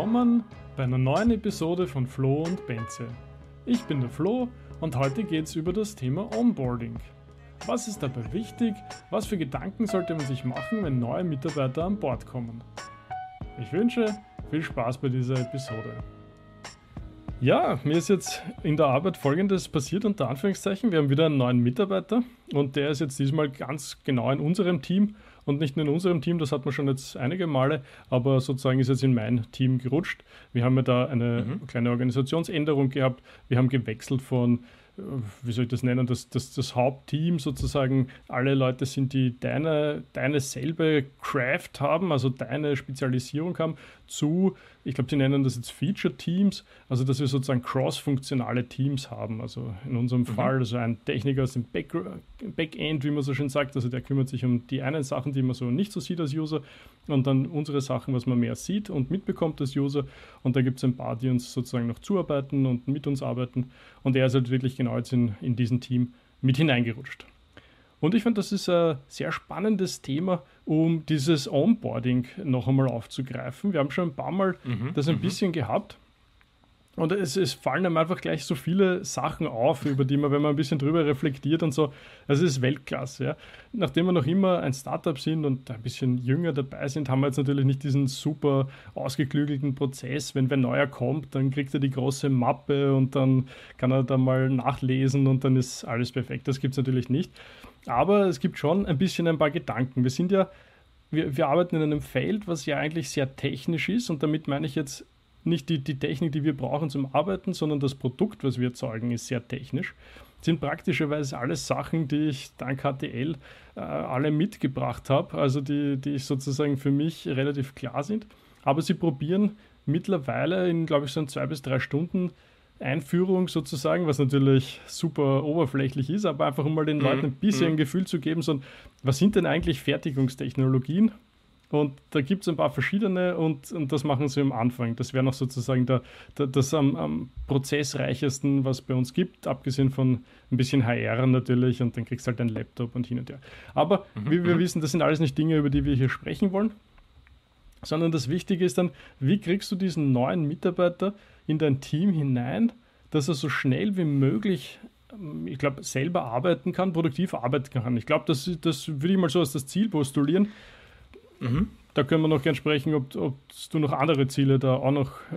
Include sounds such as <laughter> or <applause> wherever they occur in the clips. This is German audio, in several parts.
Willkommen bei einer neuen Episode von Flo und Benze. Ich bin der Flo und heute geht es über das Thema Onboarding. Was ist dabei wichtig? Was für Gedanken sollte man sich machen, wenn neue Mitarbeiter an Bord kommen? Ich wünsche viel Spaß bei dieser Episode. Ja, mir ist jetzt in der Arbeit folgendes passiert, unter Anführungszeichen. Wir haben wieder einen neuen Mitarbeiter und der ist jetzt diesmal ganz genau in unserem Team und nicht nur in unserem Team, das hat man schon jetzt einige Male, aber sozusagen ist jetzt in mein Team gerutscht. Wir haben ja da eine mhm. kleine Organisationsänderung gehabt. Wir haben gewechselt von äh, wie soll ich das nennen, das, das, das Hauptteam sozusagen, alle Leute sind, die deine, deine selbe Craft haben, also deine Spezialisierung haben, zu, ich glaube, die nennen das jetzt Feature Teams, also dass wir sozusagen cross-funktionale Teams haben. Also in unserem mhm. Fall, also ein Techniker aus dem Back Backend, wie man so schön sagt, also der kümmert sich um die einen Sachen, die man so nicht so sieht als User und dann unsere Sachen, was man mehr sieht und mitbekommt als User. Und da gibt es ein paar, die uns sozusagen noch zuarbeiten und mit uns arbeiten. Und er ist halt wirklich genau jetzt in, in diesen Team mit hineingerutscht. Und ich finde, das ist ein sehr spannendes Thema, um dieses Onboarding noch einmal aufzugreifen. Wir haben schon ein paar Mal mhm, das ein mhm. bisschen gehabt. Und es, es, fallen einem einfach gleich so viele Sachen auf, über die man, wenn man ein bisschen drüber reflektiert und so, also es ist Weltklasse. Ja. Nachdem wir noch immer ein Startup sind und ein bisschen jünger dabei sind, haben wir jetzt natürlich nicht diesen super ausgeklügelten Prozess. Wenn wer neuer kommt, dann kriegt er die große Mappe und dann kann er da mal nachlesen und dann ist alles perfekt. Das gibt es natürlich nicht. Aber es gibt schon ein bisschen ein paar Gedanken. Wir sind ja, wir, wir arbeiten in einem Feld, was ja eigentlich sehr technisch ist und damit meine ich jetzt nicht die, die Technik, die wir brauchen zum Arbeiten, sondern das Produkt, was wir erzeugen, ist sehr technisch. Das sind praktischerweise alles Sachen, die ich dank HTL äh, alle mitgebracht habe, also die, die sozusagen für mich relativ klar sind. Aber sie probieren mittlerweile in, glaube ich, so zwei bis drei Stunden Einführung sozusagen, was natürlich super oberflächlich ist, aber einfach um mal den mhm. Leuten ein bisschen mhm. ein Gefühl zu geben, so, was sind denn eigentlich Fertigungstechnologien? Und da gibt es ein paar verschiedene und, und das machen sie am Anfang. Das wäre noch sozusagen der, der, das am, am prozessreichesten, was bei uns gibt, abgesehen von ein bisschen HR natürlich und dann kriegst du halt einen Laptop und hin und her. Aber mhm. wie wir mhm. wissen, das sind alles nicht Dinge, über die wir hier sprechen wollen, sondern das Wichtige ist dann, wie kriegst du diesen neuen Mitarbeiter in dein Team hinein, dass er so schnell wie möglich ich glaube, selber arbeiten kann, produktiv arbeiten kann. Ich glaube, das, das würde ich mal so als das Ziel postulieren. Mhm. Da können wir noch gern sprechen, ob, ob, du noch andere Ziele da auch noch äh,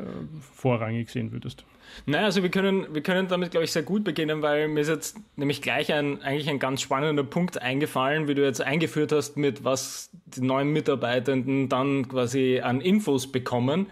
vorrangig sehen würdest. Naja, also wir können, wir können damit, glaube ich, sehr gut beginnen, weil mir ist jetzt nämlich gleich ein, eigentlich ein ganz spannender Punkt eingefallen, wie du jetzt eingeführt hast, mit was die neuen Mitarbeitenden dann quasi an Infos bekommen.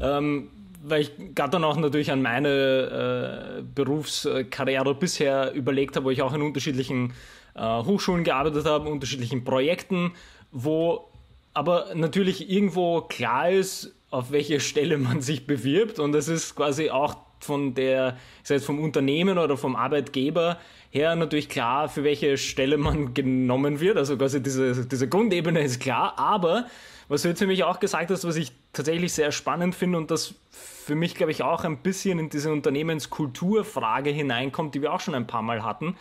Ähm, weil ich gerade dann auch natürlich an meine äh, Berufskarriere bisher überlegt habe, wo ich auch in unterschiedlichen äh, Hochschulen gearbeitet habe, unterschiedlichen Projekten, wo aber natürlich irgendwo klar ist, auf welche Stelle man sich bewirbt und es ist quasi auch von der, sei es vom Unternehmen oder vom Arbeitgeber her natürlich klar, für welche Stelle man <laughs> genommen wird. Also quasi diese, diese Grundebene ist klar, aber was du jetzt nämlich auch gesagt hast, was ich tatsächlich sehr spannend finde und das für mich, glaube ich, auch ein bisschen in diese Unternehmenskulturfrage hineinkommt, die wir auch schon ein paar Mal hatten,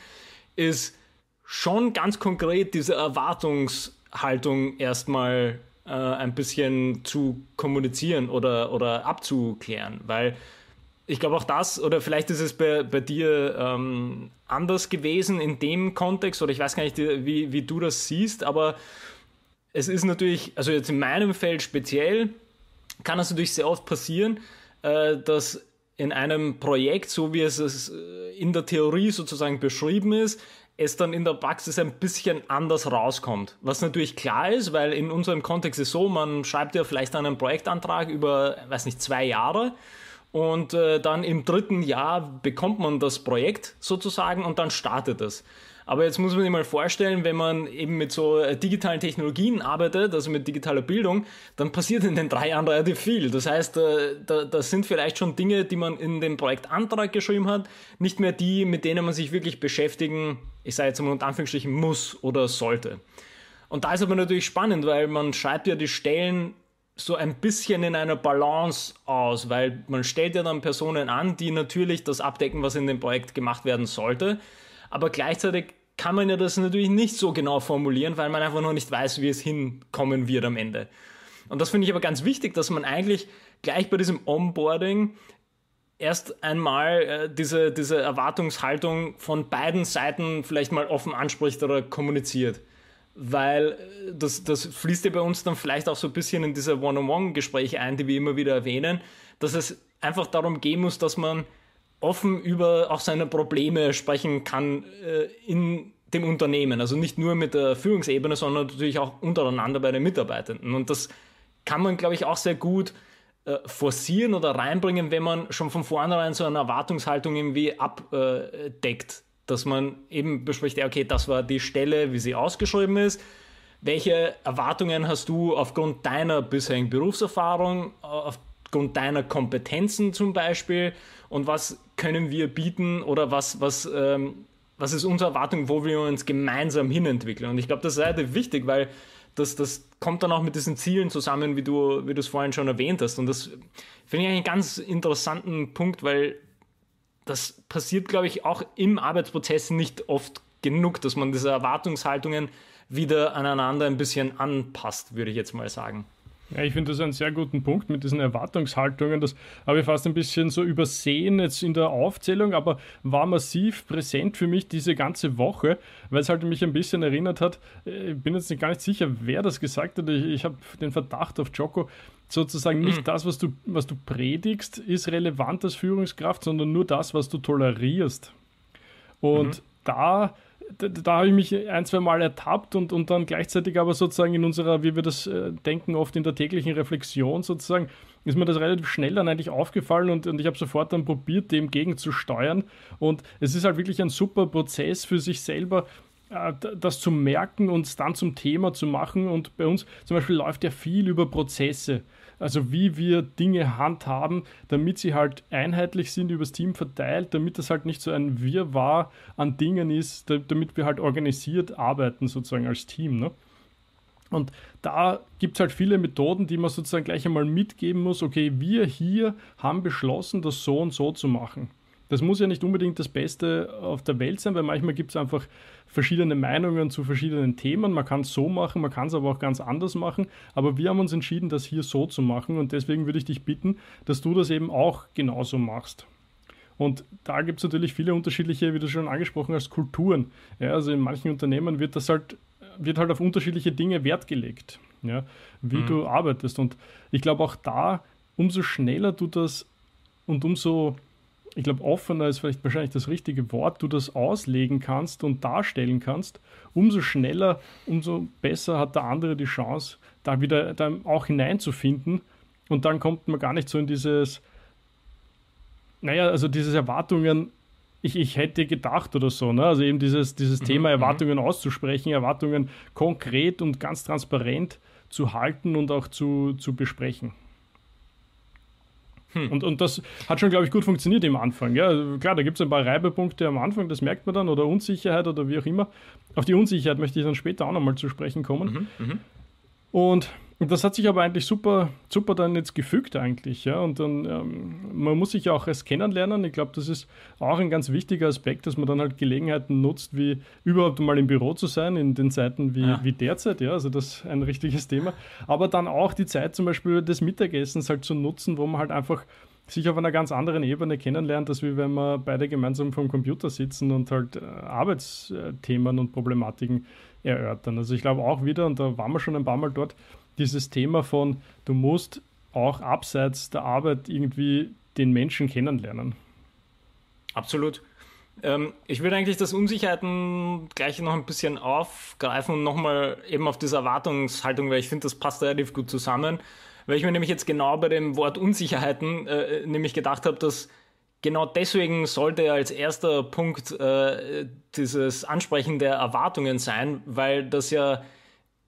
ist schon ganz konkret diese Erwartungs- Haltung erstmal äh, ein bisschen zu kommunizieren oder, oder abzuklären, weil ich glaube auch das, oder vielleicht ist es bei, bei dir ähm, anders gewesen in dem Kontext, oder ich weiß gar nicht, wie, wie du das siehst, aber es ist natürlich, also jetzt in meinem Feld speziell, kann es natürlich sehr oft passieren, äh, dass in einem Projekt, so wie es äh, in der Theorie sozusagen beschrieben ist, es dann in der Praxis ein bisschen anders rauskommt. Was natürlich klar ist, weil in unserem Kontext ist so, man schreibt ja vielleicht einen Projektantrag über, weiß nicht, zwei Jahre und äh, dann im dritten Jahr bekommt man das Projekt sozusagen und dann startet es. Aber jetzt muss man sich mal vorstellen, wenn man eben mit so äh, digitalen Technologien arbeitet, also mit digitaler Bildung, dann passiert in den drei Jahren relativ viel. Das heißt, äh, da, das sind vielleicht schon Dinge, die man in dem Projektantrag geschrieben hat, nicht mehr die, mit denen man sich wirklich beschäftigen, ich sage jetzt mal unter Anführungsstrichen, muss oder sollte. Und da ist aber natürlich spannend, weil man schreibt ja die Stellen so ein bisschen in einer Balance aus, weil man stellt ja dann Personen an, die natürlich das abdecken, was in dem Projekt gemacht werden sollte aber gleichzeitig kann man ja das natürlich nicht so genau formulieren, weil man einfach noch nicht weiß, wie es hinkommen wird am Ende. Und das finde ich aber ganz wichtig, dass man eigentlich gleich bei diesem Onboarding erst einmal äh, diese, diese Erwartungshaltung von beiden Seiten vielleicht mal offen anspricht oder kommuniziert. Weil äh, das, das fließt ja bei uns dann vielleicht auch so ein bisschen in diese One-on-One-Gespräche ein, die wir immer wieder erwähnen, dass es einfach darum gehen muss, dass man offen über auch seine Probleme sprechen kann äh, in dem Unternehmen. Also nicht nur mit der Führungsebene, sondern natürlich auch untereinander bei den Mitarbeitenden. Und das kann man, glaube ich, auch sehr gut äh, forcieren oder reinbringen, wenn man schon von vornherein so eine Erwartungshaltung irgendwie abdeckt. Dass man eben bespricht, okay, das war die Stelle, wie sie ausgeschrieben ist. Welche Erwartungen hast du aufgrund deiner bisherigen Berufserfahrung, aufgrund deiner Kompetenzen zum Beispiel? Und was können wir bieten oder was, was ähm, was ist unsere Erwartung, wo wir uns gemeinsam hinentwickeln. Und ich glaube, das ist relativ wichtig, weil das, das kommt dann auch mit diesen Zielen zusammen, wie du, wie es vorhin schon erwähnt hast. Und das finde ich einen ganz interessanten Punkt, weil das passiert, glaube ich, auch im Arbeitsprozess nicht oft genug, dass man diese Erwartungshaltungen wieder aneinander ein bisschen anpasst, würde ich jetzt mal sagen. Ja, ich finde das einen sehr guten Punkt mit diesen Erwartungshaltungen. Das habe ich fast ein bisschen so übersehen jetzt in der Aufzählung, aber war massiv präsent für mich diese ganze Woche, weil es halt mich ein bisschen erinnert hat. Ich bin jetzt gar nicht sicher, wer das gesagt hat. Ich, ich habe den Verdacht auf Joko, sozusagen nicht mhm. das, was du, was du predigst, ist relevant als Führungskraft, sondern nur das, was du tolerierst. Und mhm. Da da, da habe ich mich ein, zwei Mal ertappt und, und dann gleichzeitig aber sozusagen in unserer, wie wir das äh, denken, oft in der täglichen Reflexion sozusagen, ist mir das relativ schnell dann eigentlich aufgefallen und, und ich habe sofort dann probiert, dem gegenzusteuern. Und es ist halt wirklich ein super Prozess für sich selber, äh, das zu merken und es dann zum Thema zu machen. Und bei uns zum Beispiel läuft ja viel über Prozesse also wie wir Dinge handhaben, damit sie halt einheitlich sind, übers Team verteilt, damit das halt nicht so ein Wirrwarr an Dingen ist, damit wir halt organisiert arbeiten sozusagen als Team. Ne? Und da gibt es halt viele Methoden, die man sozusagen gleich einmal mitgeben muss. Okay, wir hier haben beschlossen, das so und so zu machen. Das muss ja nicht unbedingt das Beste auf der Welt sein, weil manchmal gibt es einfach verschiedene Meinungen zu verschiedenen Themen. Man kann es so machen, man kann es aber auch ganz anders machen. Aber wir haben uns entschieden, das hier so zu machen und deswegen würde ich dich bitten, dass du das eben auch genauso machst. Und da gibt es natürlich viele unterschiedliche, wie du schon angesprochen hast, Kulturen. Ja, also in manchen Unternehmen wird das halt, wird halt auf unterschiedliche Dinge Wert gelegt, ja, wie mhm. du arbeitest. Und ich glaube auch da, umso schneller du das und umso ich glaube, offener ist vielleicht wahrscheinlich das richtige Wort, du das auslegen kannst und darstellen kannst, umso schneller, umso besser hat der andere die Chance, da wieder da auch hineinzufinden. Und dann kommt man gar nicht so in dieses, naja, also diese Erwartungen, ich, ich hätte gedacht oder so, ne? Also eben dieses, dieses mhm, Thema mhm. Erwartungen auszusprechen, Erwartungen konkret und ganz transparent zu halten und auch zu, zu besprechen. Hm. Und, und das hat schon, glaube ich, gut funktioniert im Anfang. Ja, also klar, da gibt es ein paar Reibepunkte am Anfang, das merkt man dann, oder Unsicherheit oder wie auch immer. Auf die Unsicherheit möchte ich dann später auch nochmal zu sprechen kommen. Mhm, mh. Und das hat sich aber eigentlich super, super dann jetzt gefügt eigentlich, ja. Und dann, ähm, man muss sich ja auch erst kennenlernen. Ich glaube, das ist auch ein ganz wichtiger Aspekt, dass man dann halt Gelegenheiten nutzt, wie überhaupt mal im Büro zu sein, in den Zeiten wie, ja. wie derzeit, ja. Also das ist ein richtiges Thema. Aber dann auch die Zeit zum Beispiel des Mittagessens halt zu nutzen, wo man halt einfach sich auf einer ganz anderen Ebene kennenlernt, als wie wenn wir beide gemeinsam vom Computer sitzen und halt äh, Arbeitsthemen und Problematiken erörtern. Also ich glaube auch wieder, und da waren wir schon ein paar Mal dort, dieses Thema von, du musst auch abseits der Arbeit irgendwie den Menschen kennenlernen. Absolut. Ähm, ich würde eigentlich das Unsicherheiten gleich noch ein bisschen aufgreifen und nochmal eben auf diese Erwartungshaltung, weil ich finde, das passt relativ gut zusammen. Weil ich mir nämlich jetzt genau bei dem Wort Unsicherheiten äh, nämlich gedacht habe, dass genau deswegen sollte als erster Punkt äh, dieses Ansprechen der Erwartungen sein, weil das ja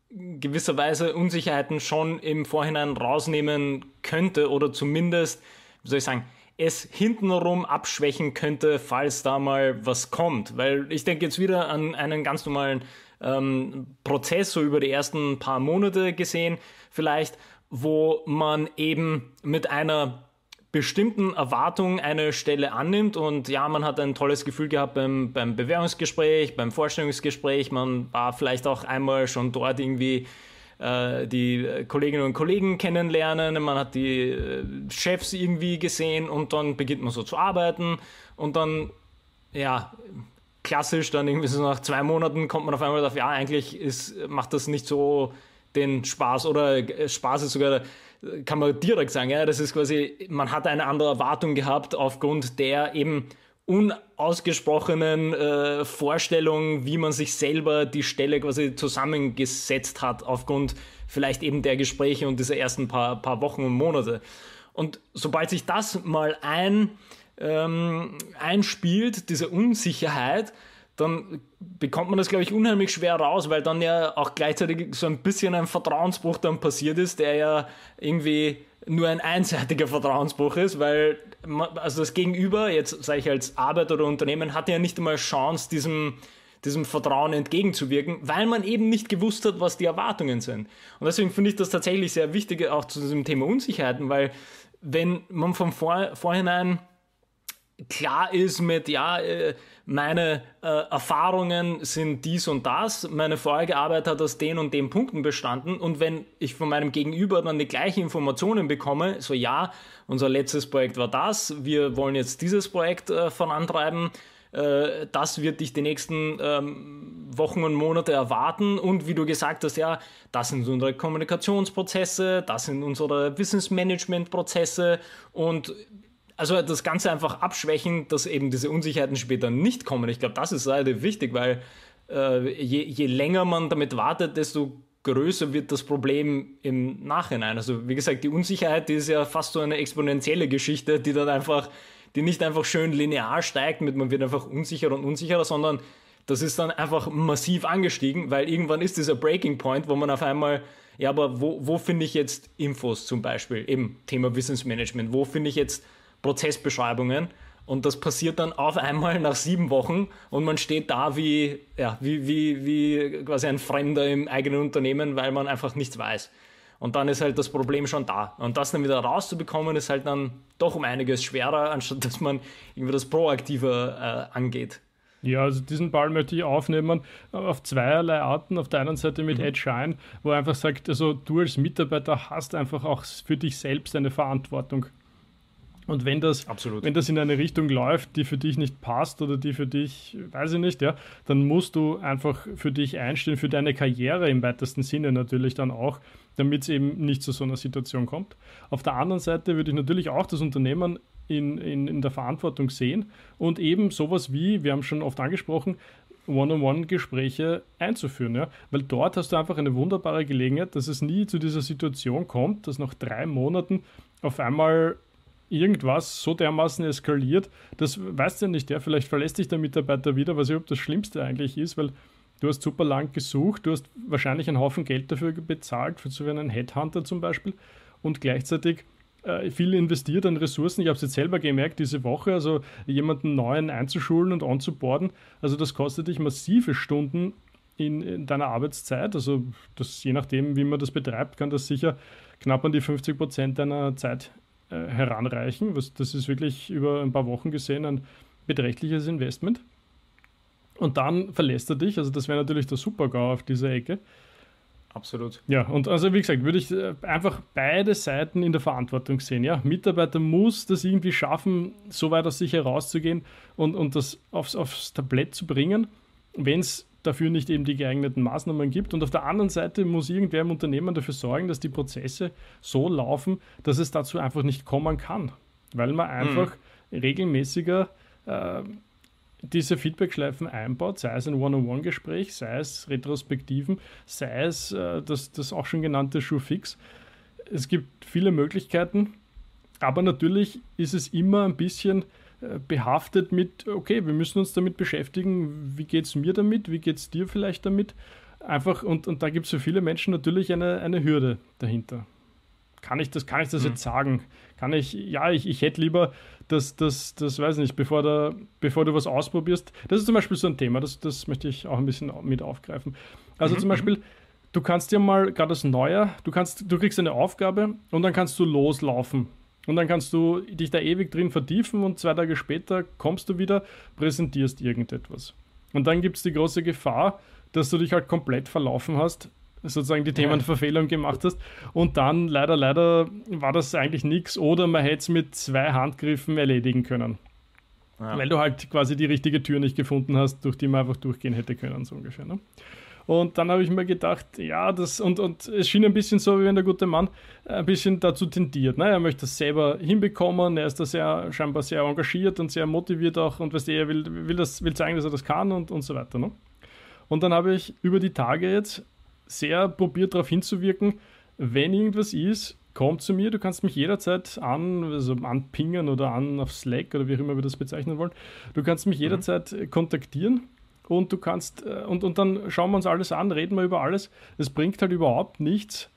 gewisserweise Unsicherheiten schon im Vorhinein rausnehmen könnte oder zumindest, wie soll ich sagen, es hintenrum abschwächen könnte, falls da mal was kommt. Weil ich denke jetzt wieder an einen ganz normalen ähm, Prozess, so über die ersten paar Monate gesehen, vielleicht, wo man eben mit einer bestimmten Erwartungen eine Stelle annimmt. Und ja, man hat ein tolles Gefühl gehabt beim, beim Bewerbungsgespräch, beim Vorstellungsgespräch, man war vielleicht auch einmal schon dort irgendwie äh, die Kolleginnen und Kollegen kennenlernen, man hat die äh, Chefs irgendwie gesehen und dann beginnt man so zu arbeiten. Und dann, ja, klassisch, dann irgendwie so nach zwei Monaten kommt man auf einmal auf, ja, eigentlich ist, macht das nicht so den Spaß oder äh, Spaß ist sogar, kann man direkt sagen, ja, das ist quasi, man hat eine andere Erwartung gehabt aufgrund der eben unausgesprochenen äh, Vorstellung, wie man sich selber die Stelle quasi zusammengesetzt hat, aufgrund vielleicht eben der Gespräche und dieser ersten paar, paar Wochen und Monate. Und sobald sich das mal ein, ähm, einspielt, diese Unsicherheit, dann bekommt man das, glaube ich, unheimlich schwer raus, weil dann ja auch gleichzeitig so ein bisschen ein Vertrauensbruch dann passiert ist, der ja irgendwie nur ein einseitiger Vertrauensbruch ist, weil man, also das Gegenüber, jetzt sage ich als Arbeiter oder Unternehmen, hat ja nicht einmal Chance, diesem, diesem Vertrauen entgegenzuwirken, weil man eben nicht gewusst hat, was die Erwartungen sind. Und deswegen finde ich das tatsächlich sehr wichtig, auch zu diesem Thema Unsicherheiten, weil wenn man vom Vor Vorhinein klar ist mit, ja, äh, meine äh, Erfahrungen sind dies und das, meine vorherige Arbeit hat aus den und den Punkten bestanden. Und wenn ich von meinem Gegenüber dann die gleichen Informationen bekomme, so ja, unser letztes Projekt war das, wir wollen jetzt dieses Projekt äh, vorantreiben, äh, das wird dich die nächsten ähm, Wochen und Monate erwarten. Und wie du gesagt hast, ja, das sind unsere Kommunikationsprozesse, das sind unsere Wissensmanagementprozesse. Und also das Ganze einfach abschwächen, dass eben diese Unsicherheiten später nicht kommen. Ich glaube, das ist relativ wichtig, weil äh, je, je länger man damit wartet, desto größer wird das Problem im Nachhinein. Also wie gesagt, die Unsicherheit, die ist ja fast so eine exponentielle Geschichte, die dann einfach, die nicht einfach schön linear steigt mit man wird einfach unsicherer und unsicherer, sondern das ist dann einfach massiv angestiegen, weil irgendwann ist dieser Breaking Point, wo man auf einmal, ja, aber wo, wo finde ich jetzt Infos zum Beispiel, eben Thema Wissensmanagement, wo finde ich jetzt Prozessbeschreibungen. Und das passiert dann auf einmal nach sieben Wochen und man steht da wie, ja, wie, wie, wie quasi ein Fremder im eigenen Unternehmen, weil man einfach nichts weiß. Und dann ist halt das Problem schon da. Und das dann wieder rauszubekommen, ist halt dann doch um einiges schwerer, anstatt dass man irgendwie das proaktiver äh, angeht. Ja, also diesen Ball möchte ich aufnehmen auf zweierlei Arten. Auf der einen Seite mit mhm. Ed Shine, wo er einfach sagt, also du als Mitarbeiter hast einfach auch für dich selbst eine Verantwortung. Und wenn das, Absolut. wenn das in eine Richtung läuft, die für dich nicht passt oder die für dich, weiß ich nicht, ja, dann musst du einfach für dich einstehen, für deine Karriere im weitesten Sinne natürlich dann auch, damit es eben nicht zu so einer Situation kommt. Auf der anderen Seite würde ich natürlich auch das Unternehmen in, in, in der Verantwortung sehen und eben sowas wie, wir haben schon oft angesprochen, One-on-One-Gespräche einzuführen, ja? weil dort hast du einfach eine wunderbare Gelegenheit, dass es nie zu dieser Situation kommt, dass nach drei Monaten auf einmal irgendwas so dermaßen eskaliert, das weißt du ja nicht, ja, vielleicht verlässt dich der Mitarbeiter wieder, was überhaupt das Schlimmste eigentlich ist, weil du hast super lang gesucht, du hast wahrscheinlich einen Haufen Geld dafür bezahlt, für so einen Headhunter zum Beispiel, und gleichzeitig äh, viel investiert an Ressourcen. Ich habe es jetzt selber gemerkt diese Woche, also jemanden neuen einzuschulen und anzuborden, also das kostet dich massive Stunden in, in, deiner Arbeitszeit. Also das, je nachdem, wie man das betreibt, kann das sicher knapp an die 50 Prozent deiner Zeit äh, heranreichen. Was, das ist wirklich über ein paar Wochen gesehen ein beträchtliches Investment. Und dann verlässt er dich. Also das wäre natürlich der Super-GAU auf dieser Ecke. Absolut. Ja, und also wie gesagt, würde ich äh, einfach beide Seiten in der Verantwortung sehen. Ja, Mitarbeiter muss das irgendwie schaffen, so weit aus sich herauszugehen und, und das aufs, aufs Tablett zu bringen. Wenn es dafür nicht eben die geeigneten Maßnahmen gibt. Und auf der anderen Seite muss irgendwer im Unternehmen dafür sorgen, dass die Prozesse so laufen, dass es dazu einfach nicht kommen kann. Weil man einfach mhm. regelmäßiger äh, diese Feedback-Schleifen einbaut, sei es ein One-on-One-Gespräch, sei es Retrospektiven, sei es äh, das, das auch schon genannte Schuhfix. Es gibt viele Möglichkeiten, aber natürlich ist es immer ein bisschen behaftet mit, okay, wir müssen uns damit beschäftigen, wie geht es mir damit, wie geht es dir vielleicht damit. Einfach, und, und da gibt es für viele Menschen natürlich eine, eine Hürde dahinter. Kann ich das, kann ich das mhm. jetzt sagen? Kann ich, ja, ich, ich hätte lieber, dass das, das weiß nicht, bevor, da, bevor du was ausprobierst. Das ist zum Beispiel so ein Thema, das, das möchte ich auch ein bisschen mit aufgreifen. Also mhm. zum Beispiel, du kannst dir mal gerade als Neuer, du kannst, du kriegst eine Aufgabe und dann kannst du loslaufen und dann kannst du dich da ewig drin vertiefen und zwei Tage später kommst du wieder, präsentierst irgendetwas. Und dann gibt es die große Gefahr, dass du dich halt komplett verlaufen hast, sozusagen die Themenverfehlung gemacht hast. Und dann leider, leider war das eigentlich nichts oder man hätte es mit zwei Handgriffen erledigen können. Ja. Weil du halt quasi die richtige Tür nicht gefunden hast, durch die man einfach durchgehen hätte können, so ungefähr. Ne? Und dann habe ich mir gedacht, ja, das, und, und es schien ein bisschen so, wie wenn der gute Mann ein bisschen dazu tendiert. Ne? Er möchte das selber hinbekommen, er ist da sehr, scheinbar sehr engagiert und sehr motiviert auch und weißt du, er will, will, das, will zeigen, dass er das kann und, und so weiter. Ne? Und dann habe ich über die Tage jetzt sehr probiert darauf hinzuwirken, wenn irgendwas ist, komm zu mir, du kannst mich jederzeit an, also anpingen oder an auf Slack oder wie auch immer wir das bezeichnen wollen. Du kannst mich mhm. jederzeit mhm. kontaktieren und du kannst, äh, und, und dann schauen wir uns alles an, reden wir über alles. Es bringt halt überhaupt nichts,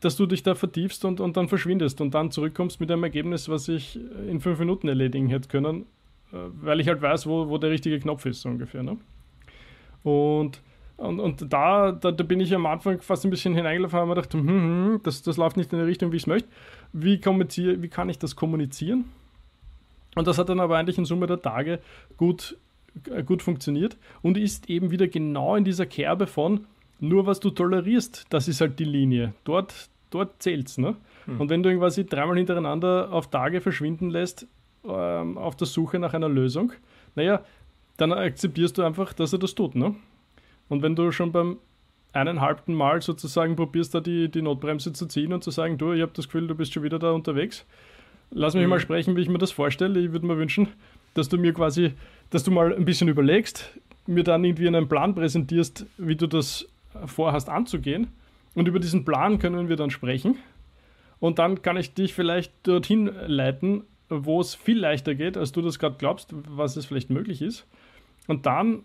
dass du dich da vertiefst und, und dann verschwindest und dann zurückkommst mit einem Ergebnis, was ich in fünf Minuten erledigen hätte können, äh, weil ich halt weiß, wo, wo der richtige Knopf ist, so ungefähr. Ne? Und, und, und da, da, da, bin ich am Anfang fast ein bisschen hineingelaufen und habe mir gedacht, hm, hm, hm, das, das läuft nicht in die Richtung, wie ich es möchte. Wie, wie kann ich das kommunizieren? Und das hat dann aber eigentlich in Summe der Tage gut äh, gut funktioniert und ist eben wieder genau in dieser Kerbe von nur was du tolerierst, das ist halt die Linie. Dort, dort es. Ne? Hm. Und wenn du quasi dreimal hintereinander auf Tage verschwinden lässt, ähm, auf der Suche nach einer Lösung, naja, dann akzeptierst du einfach, dass er das tut. Ne? Und wenn du schon beim eineinhalbten Mal sozusagen probierst, da die, die Notbremse zu ziehen und zu sagen, du, ich habe das Gefühl, du bist schon wieder da unterwegs, lass mich mhm. mal sprechen, wie ich mir das vorstelle. Ich würde mir wünschen, dass du mir quasi dass du mal ein bisschen überlegst, mir dann irgendwie einen Plan präsentierst, wie du das vorhast anzugehen. Und über diesen Plan können wir dann sprechen. Und dann kann ich dich vielleicht dorthin leiten, wo es viel leichter geht, als du das gerade glaubst, was es vielleicht möglich ist. Und dann,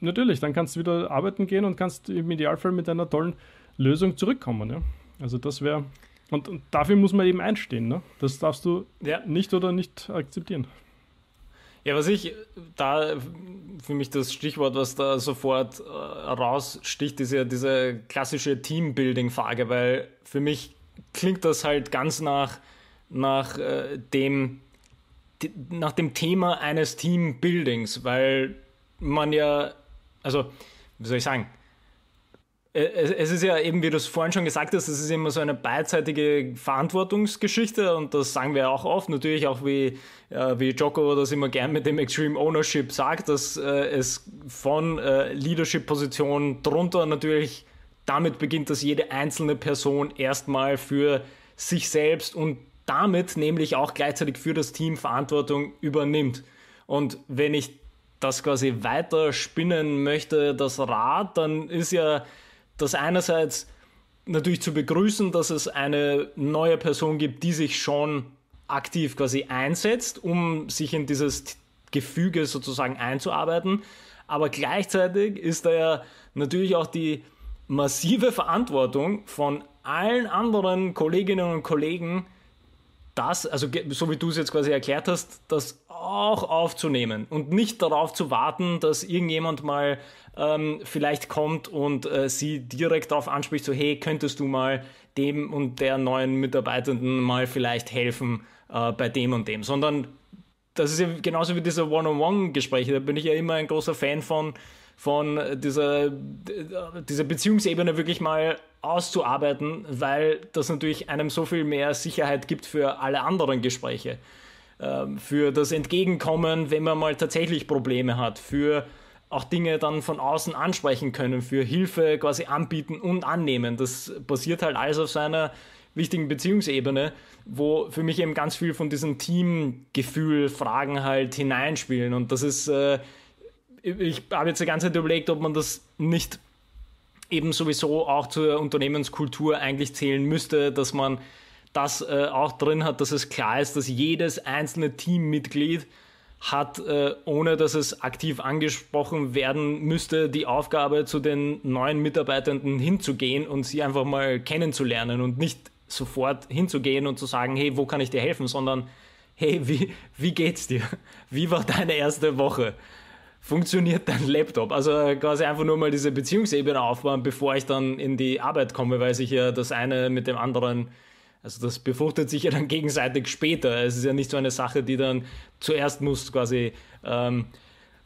natürlich, dann kannst du wieder arbeiten gehen und kannst im Idealfall mit einer tollen Lösung zurückkommen. Ja? Also das wäre, und, und, dafür muss man eben einstehen. Ne? Das darfst du ja. nicht oder nicht akzeptieren. Ja, was ich da für mich das Stichwort, was da sofort äh, raussticht, ist ja diese klassische Teambuilding-Frage, weil für mich klingt das halt ganz nach, nach äh, dem nach dem Thema eines Teambuildings, weil man ja, also wie soll ich sagen, es ist ja eben, wie du es vorhin schon gesagt hast, es ist immer so eine beidseitige Verantwortungsgeschichte und das sagen wir auch oft, natürlich auch wie, äh, wie Joko das immer gern mit dem Extreme Ownership sagt, dass äh, es von äh, Leadership-Positionen drunter natürlich damit beginnt, dass jede einzelne Person erstmal für sich selbst und damit nämlich auch gleichzeitig für das Team Verantwortung übernimmt. Und wenn ich das quasi weiter spinnen möchte, das Rad, dann ist ja das einerseits natürlich zu begrüßen, dass es eine neue Person gibt, die sich schon aktiv quasi einsetzt, um sich in dieses Gefüge sozusagen einzuarbeiten. Aber gleichzeitig ist da ja natürlich auch die massive Verantwortung von allen anderen Kolleginnen und Kollegen, das, also so wie du es jetzt quasi erklärt hast, das auch aufzunehmen und nicht darauf zu warten, dass irgendjemand mal ähm, vielleicht kommt und äh, sie direkt darauf anspricht, so hey, könntest du mal dem und der neuen Mitarbeitenden mal vielleicht helfen äh, bei dem und dem, sondern das ist ja genauso wie diese One-on-One-Gespräche, da bin ich ja immer ein großer Fan von, von dieser, dieser Beziehungsebene wirklich mal auszuarbeiten, weil das natürlich einem so viel mehr Sicherheit gibt für alle anderen Gespräche. Ähm, für das Entgegenkommen, wenn man mal tatsächlich Probleme hat, für auch Dinge dann von außen ansprechen können, für Hilfe quasi anbieten und annehmen. Das basiert halt alles auf seiner wichtigen Beziehungsebene, wo für mich eben ganz viel von diesem Teamgefühl, Fragen halt hineinspielen. Und das ist, äh, ich habe jetzt die ganze Zeit überlegt, ob man das nicht eben sowieso auch zur Unternehmenskultur eigentlich zählen müsste, dass man das äh, auch drin hat, dass es klar ist, dass jedes einzelne Teammitglied hat, äh, ohne dass es aktiv angesprochen werden müsste, die Aufgabe, zu den neuen Mitarbeitenden hinzugehen und sie einfach mal kennenzulernen und nicht sofort hinzugehen und zu sagen, hey, wo kann ich dir helfen, sondern hey, wie, wie geht's dir? Wie war deine erste Woche? Funktioniert dein Laptop? Also quasi einfach nur mal diese Beziehungsebene aufbauen, bevor ich dann in die Arbeit komme, weil sich ja das eine mit dem anderen also das befruchtet sich ja dann gegenseitig später. Es ist ja nicht so eine Sache, die dann zuerst muss quasi ähm,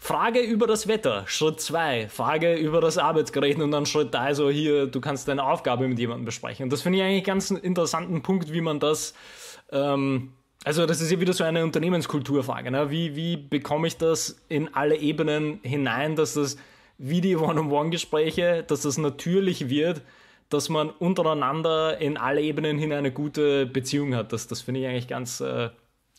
Frage über das Wetter, Schritt 2. Frage über das Arbeitsgerät und dann Schritt 3, so hier, du kannst deine Aufgabe mit jemandem besprechen. Und das finde ich eigentlich ganz einen interessanten Punkt, wie man das, ähm, also das ist ja wieder so eine Unternehmenskulturfrage. Ne? Wie, wie bekomme ich das in alle Ebenen hinein, dass das wie die One-on-One-Gespräche, dass das natürlich wird, dass man untereinander in alle Ebenen hin eine gute Beziehung hat. Das, das finde ich eigentlich ganz äh,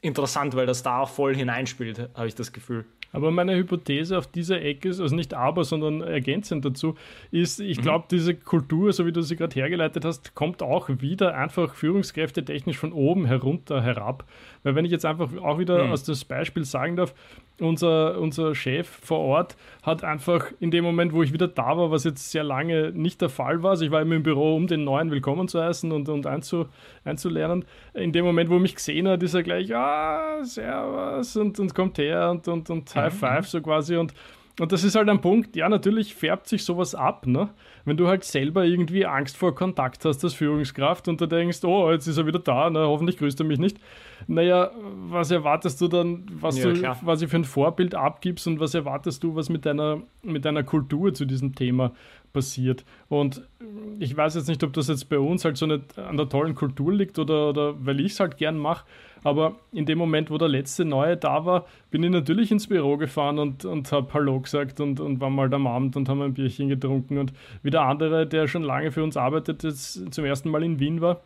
interessant, weil das da auch voll hineinspielt, habe ich das Gefühl. Aber meine Hypothese auf dieser Ecke ist, also nicht aber, sondern ergänzend dazu, ist, ich mhm. glaube, diese Kultur, so wie du sie gerade hergeleitet hast, kommt auch wieder einfach Führungskräfte technisch von oben herunter herab. Weil wenn ich jetzt einfach auch wieder mhm. aus das Beispiel sagen darf, unser, unser Chef vor Ort hat einfach in dem Moment, wo ich wieder da war, was jetzt sehr lange nicht der Fall war, also ich war immer im Büro, um den neuen willkommen zu heißen und, und einzu, einzulernen, in dem Moment, wo er mich gesehen hat, ist er gleich, ah, servus und, und kommt her und, und, und High mhm. Five so quasi und und das ist halt ein Punkt, ja, natürlich färbt sich sowas ab, ne? Wenn du halt selber irgendwie Angst vor Kontakt hast als Führungskraft und du denkst, oh, jetzt ist er wieder da, na, hoffentlich grüßt er mich nicht. Naja, was erwartest du dann, was ja, du quasi für ein Vorbild abgibst und was erwartest du, was mit deiner, mit deiner Kultur zu diesem Thema passiert? Und ich weiß jetzt nicht, ob das jetzt bei uns halt so nicht an der tollen Kultur liegt oder, oder weil ich es halt gern mache, aber in dem Moment, wo der letzte Neue da war, bin ich natürlich ins Büro gefahren und, und habe Hallo gesagt und, und war mal am Abend und haben ein Bierchen getrunken. Und wie der andere, der schon lange für uns arbeitet, jetzt zum ersten Mal in Wien war,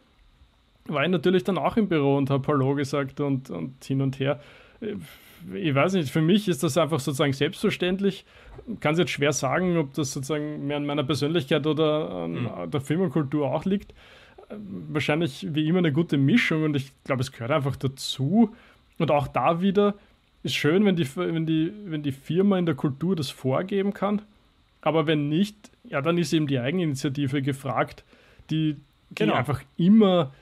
war ich natürlich dann auch im Büro und habe Hallo gesagt und, und hin und her. Ich weiß nicht, für mich ist das einfach sozusagen selbstverständlich. Kann es jetzt schwer sagen, ob das sozusagen mehr an meiner Persönlichkeit oder an mhm. der Firmenkultur auch liegt wahrscheinlich wie immer eine gute Mischung und ich glaube, es gehört einfach dazu. Und auch da wieder ist schön, wenn die, wenn, die, wenn die Firma in der Kultur das vorgeben kann. Aber wenn nicht, ja, dann ist eben die Eigeninitiative gefragt, die, die genau. einfach immer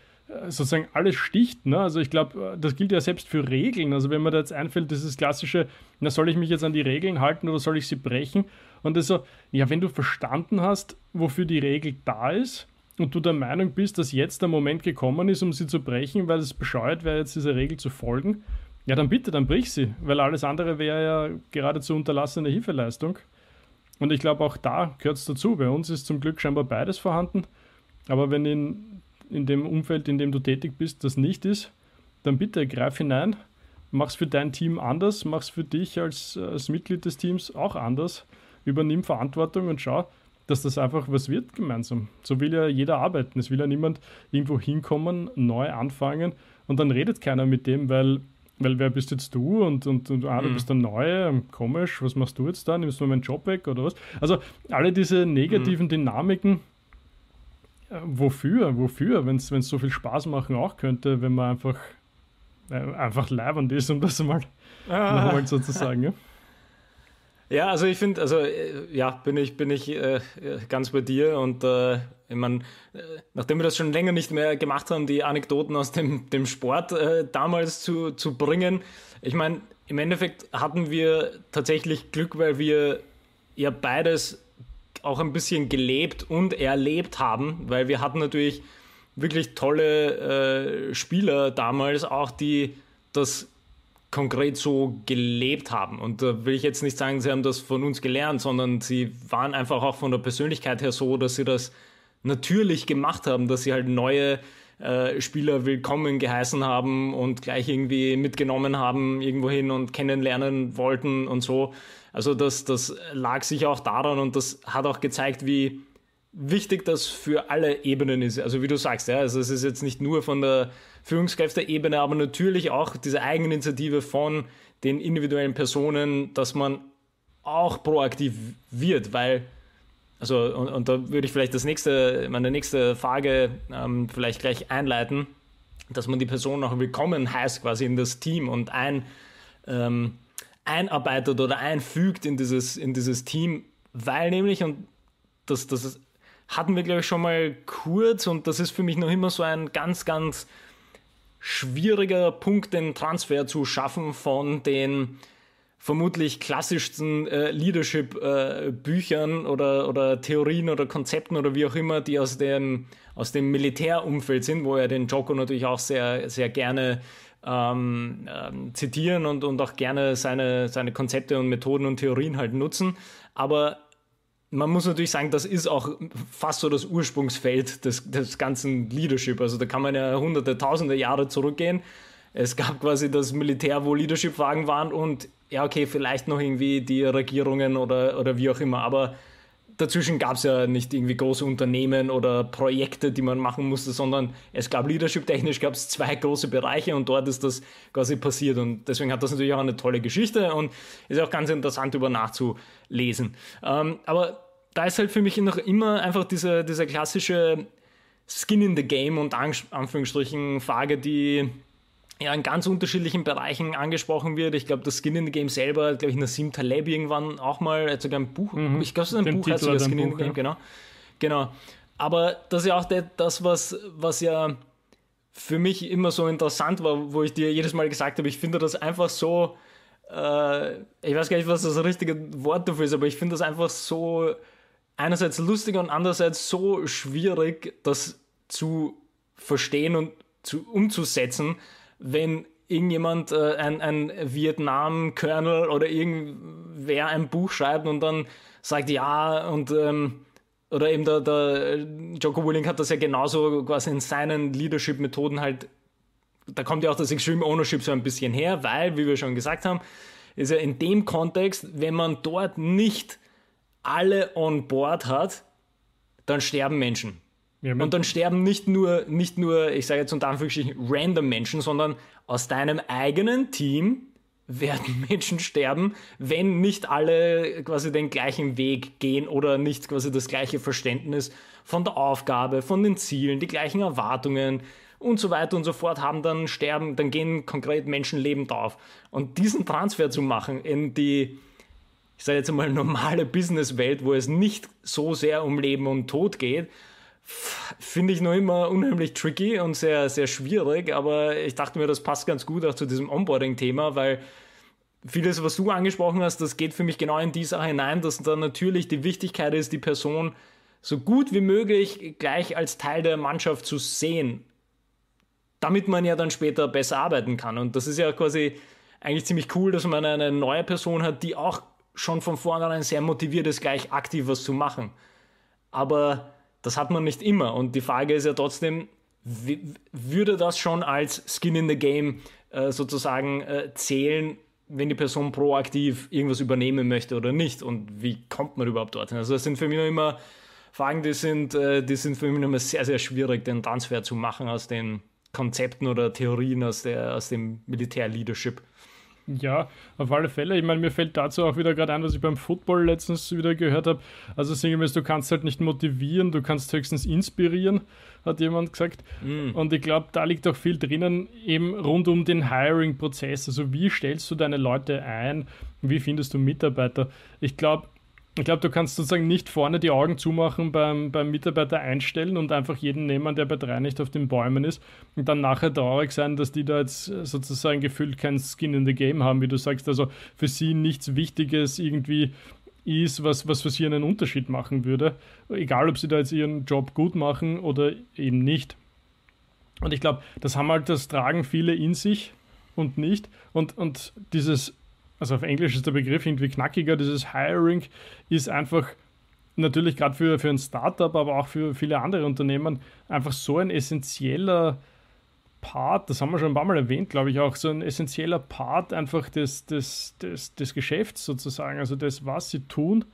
sozusagen alles sticht. Ne? Also ich glaube, äh, das gilt ja selbst für Regeln. Also wenn man da jetzt einfällt, dieses klassische, na soll ich mich jetzt an die Regeln halten oder soll ich sie brechen? Und das so, ja, wenn du verstanden hast, wofür die Regel da ist, und du der Meinung bist, dass jetzt der Moment gekommen ist, um sie zu brechen, weil es bescheuert wäre, jetzt dieser Regel zu folgen, ja, dann bitte, dann brich sie, weil alles andere wäre ja geradezu unterlassene Hilfeleistung. Und ich glaube, auch da gehört es dazu. Bei uns ist zum Glück scheinbar beides vorhanden. Aber wenn in, in dem Umfeld, in dem du tätig bist, das nicht ist, dann bitte greif hinein, mach's für dein Team anders, mach's für dich als, als Mitglied des Teams auch anders, übernimm Verantwortung und schau, dass das einfach was wird gemeinsam. So will ja jeder arbeiten. Es will ja niemand irgendwo hinkommen, neu anfangen und dann redet keiner mit dem, weil, weil wer bist jetzt du und, und, und ah, du mhm. bist der Neue, komisch, was machst du jetzt da? Nimmst du meinen Job weg oder was? Also alle diese negativen mhm. Dynamiken, wofür, wofür, wenn es so viel Spaß machen auch könnte, wenn man einfach, äh, einfach leibend ist, um das mal, ah. mal so zu sagen. Ja? Ja, also ich finde, also äh, ja, bin ich, bin ich äh, ganz bei dir und äh, ich meine, äh, nachdem wir das schon länger nicht mehr gemacht haben, die Anekdoten aus dem, dem Sport äh, damals zu, zu bringen, ich meine, im Endeffekt hatten wir tatsächlich Glück, weil wir ja beides auch ein bisschen gelebt und erlebt haben, weil wir hatten natürlich wirklich tolle äh, Spieler damals auch, die das konkret so gelebt haben. Und da will ich jetzt nicht sagen, sie haben das von uns gelernt, sondern sie waren einfach auch von der Persönlichkeit her so, dass sie das natürlich gemacht haben, dass sie halt neue äh, Spieler willkommen geheißen haben und gleich irgendwie mitgenommen haben irgendwohin und kennenlernen wollten und so. Also das, das lag sich auch daran und das hat auch gezeigt, wie wichtig das für alle Ebenen ist. Also wie du sagst, ja, also es ist jetzt nicht nur von der Führungskräfteebene, aber natürlich auch diese Eigeninitiative von den individuellen Personen, dass man auch proaktiv wird, weil, also, und, und da würde ich vielleicht das nächste, meine nächste Frage ähm, vielleicht gleich einleiten, dass man die Person auch willkommen heißt quasi in das Team und ein, ähm, einarbeitet oder einfügt in dieses, in dieses Team, weil nämlich, und das, das hatten wir, glaube ich, schon mal kurz und das ist für mich noch immer so ein ganz, ganz schwieriger Punkt, den Transfer zu schaffen von den vermutlich klassischsten äh, Leadership-Büchern äh, oder, oder Theorien oder Konzepten oder wie auch immer, die aus dem, aus dem Militärumfeld sind, wo er den Joko natürlich auch sehr, sehr gerne ähm, ähm, zitieren und, und auch gerne seine, seine Konzepte und Methoden und Theorien halt nutzen. Aber man muss natürlich sagen, das ist auch fast so das Ursprungsfeld des, des ganzen Leadership. Also da kann man ja hunderte, tausende Jahre zurückgehen. Es gab quasi das Militär, wo Leadership-Fragen waren und ja, okay, vielleicht noch irgendwie die Regierungen oder, oder wie auch immer. Aber dazwischen gab es ja nicht irgendwie große Unternehmen oder Projekte, die man machen musste, sondern es gab leadership-technisch gab es zwei große Bereiche und dort ist das quasi passiert. Und deswegen hat das natürlich auch eine tolle Geschichte und ist auch ganz interessant, über nachzulesen. Ähm, aber da ist halt für mich noch immer einfach diese, diese klassische Skin in the Game und Anführungsstrichen Frage, die ja, in ganz unterschiedlichen Bereichen angesprochen wird. Ich glaube, das Skin in the Game selber, glaube ich, Nassim Taleb irgendwann auch mal, hat sogar ein Buch, mhm. ich glaube, es ist ein Dem Buch, heißt sogar Skin Buch, in the Game, ja. genau. Genau. Aber das ist ja auch das, was, was ja für mich immer so interessant war, wo ich dir jedes Mal gesagt habe, ich finde das einfach so, äh, ich weiß gar nicht, was das richtige Wort dafür ist, aber ich finde das einfach so einerseits lustig und andererseits so schwierig, das zu verstehen und zu, umzusetzen, wenn irgendjemand, äh, ein, ein Vietnam-Colonel oder irgendwer ein Buch schreibt und dann sagt, ja, und ähm, oder eben der, der Joko Willing hat das ja genauso quasi in seinen Leadership-Methoden halt, da kommt ja auch das Extreme Ownership so ein bisschen her, weil, wie wir schon gesagt haben, ist ja in dem Kontext, wenn man dort nicht alle on board hat, dann sterben Menschen. Ja, und dann sterben nicht nur, nicht nur, ich sage jetzt unter Anführungsstrichen, random Menschen, sondern aus deinem eigenen Team werden <laughs> Menschen sterben, wenn nicht alle quasi den gleichen Weg gehen oder nicht quasi das gleiche Verständnis von der Aufgabe, von den Zielen, die gleichen Erwartungen und so weiter und so fort haben, dann sterben, dann gehen konkret Menschenleben drauf. Und diesen Transfer zu machen in die, ich sage jetzt einmal, normale Businesswelt, wo es nicht so sehr um Leben und Tod geht, finde ich noch immer unheimlich tricky und sehr, sehr schwierig, aber ich dachte mir, das passt ganz gut auch zu diesem Onboarding-Thema, weil vieles, was du angesprochen hast, das geht für mich genau in die Sache hinein, dass dann natürlich die Wichtigkeit ist, die Person so gut wie möglich gleich als Teil der Mannschaft zu sehen, damit man ja dann später besser arbeiten kann. Und das ist ja quasi eigentlich ziemlich cool, dass man eine neue Person hat, die auch schon von vornherein sehr motiviert ist, gleich aktiv was zu machen. Aber das hat man nicht immer. Und die Frage ist ja trotzdem, würde das schon als Skin in the Game äh, sozusagen äh, zählen, wenn die Person proaktiv irgendwas übernehmen möchte oder nicht? Und wie kommt man überhaupt dorthin? Also das sind für mich noch immer Fragen, die sind, äh, die sind für mich noch immer sehr, sehr schwierig, den Transfer zu machen aus den Konzepten oder Theorien aus, der, aus dem Militär-Leadership. Ja, auf alle Fälle. Ich meine, mir fällt dazu auch wieder gerade ein, was ich beim Football letztens wieder gehört habe. Also sinngemäß, du kannst halt nicht motivieren, du kannst höchstens inspirieren, hat jemand gesagt. Mm. Und ich glaube, da liegt auch viel drinnen, eben rund um den Hiring-Prozess. Also wie stellst du deine Leute ein? Wie findest du Mitarbeiter? Ich glaube, ich glaube, du kannst sozusagen nicht vorne die Augen zumachen beim, beim Mitarbeiter einstellen und einfach jeden nehmen, der bei drei nicht auf den Bäumen ist und dann nachher traurig sein, dass die da jetzt sozusagen gefühlt kein Skin in the Game haben, wie du sagst. Also für sie nichts Wichtiges irgendwie ist, was, was für sie einen Unterschied machen würde. Egal, ob sie da jetzt ihren Job gut machen oder eben nicht. Und ich glaube, das haben halt, das tragen viele in sich und nicht. Und, und dieses also auf Englisch ist der Begriff irgendwie knackiger, dieses Hiring ist einfach natürlich gerade für, für ein Startup, aber auch für viele andere Unternehmen einfach so ein essentieller Part, das haben wir schon ein paar Mal erwähnt, glaube ich auch, so ein essentieller Part einfach des, des, des, des Geschäfts sozusagen, also das, was sie tun.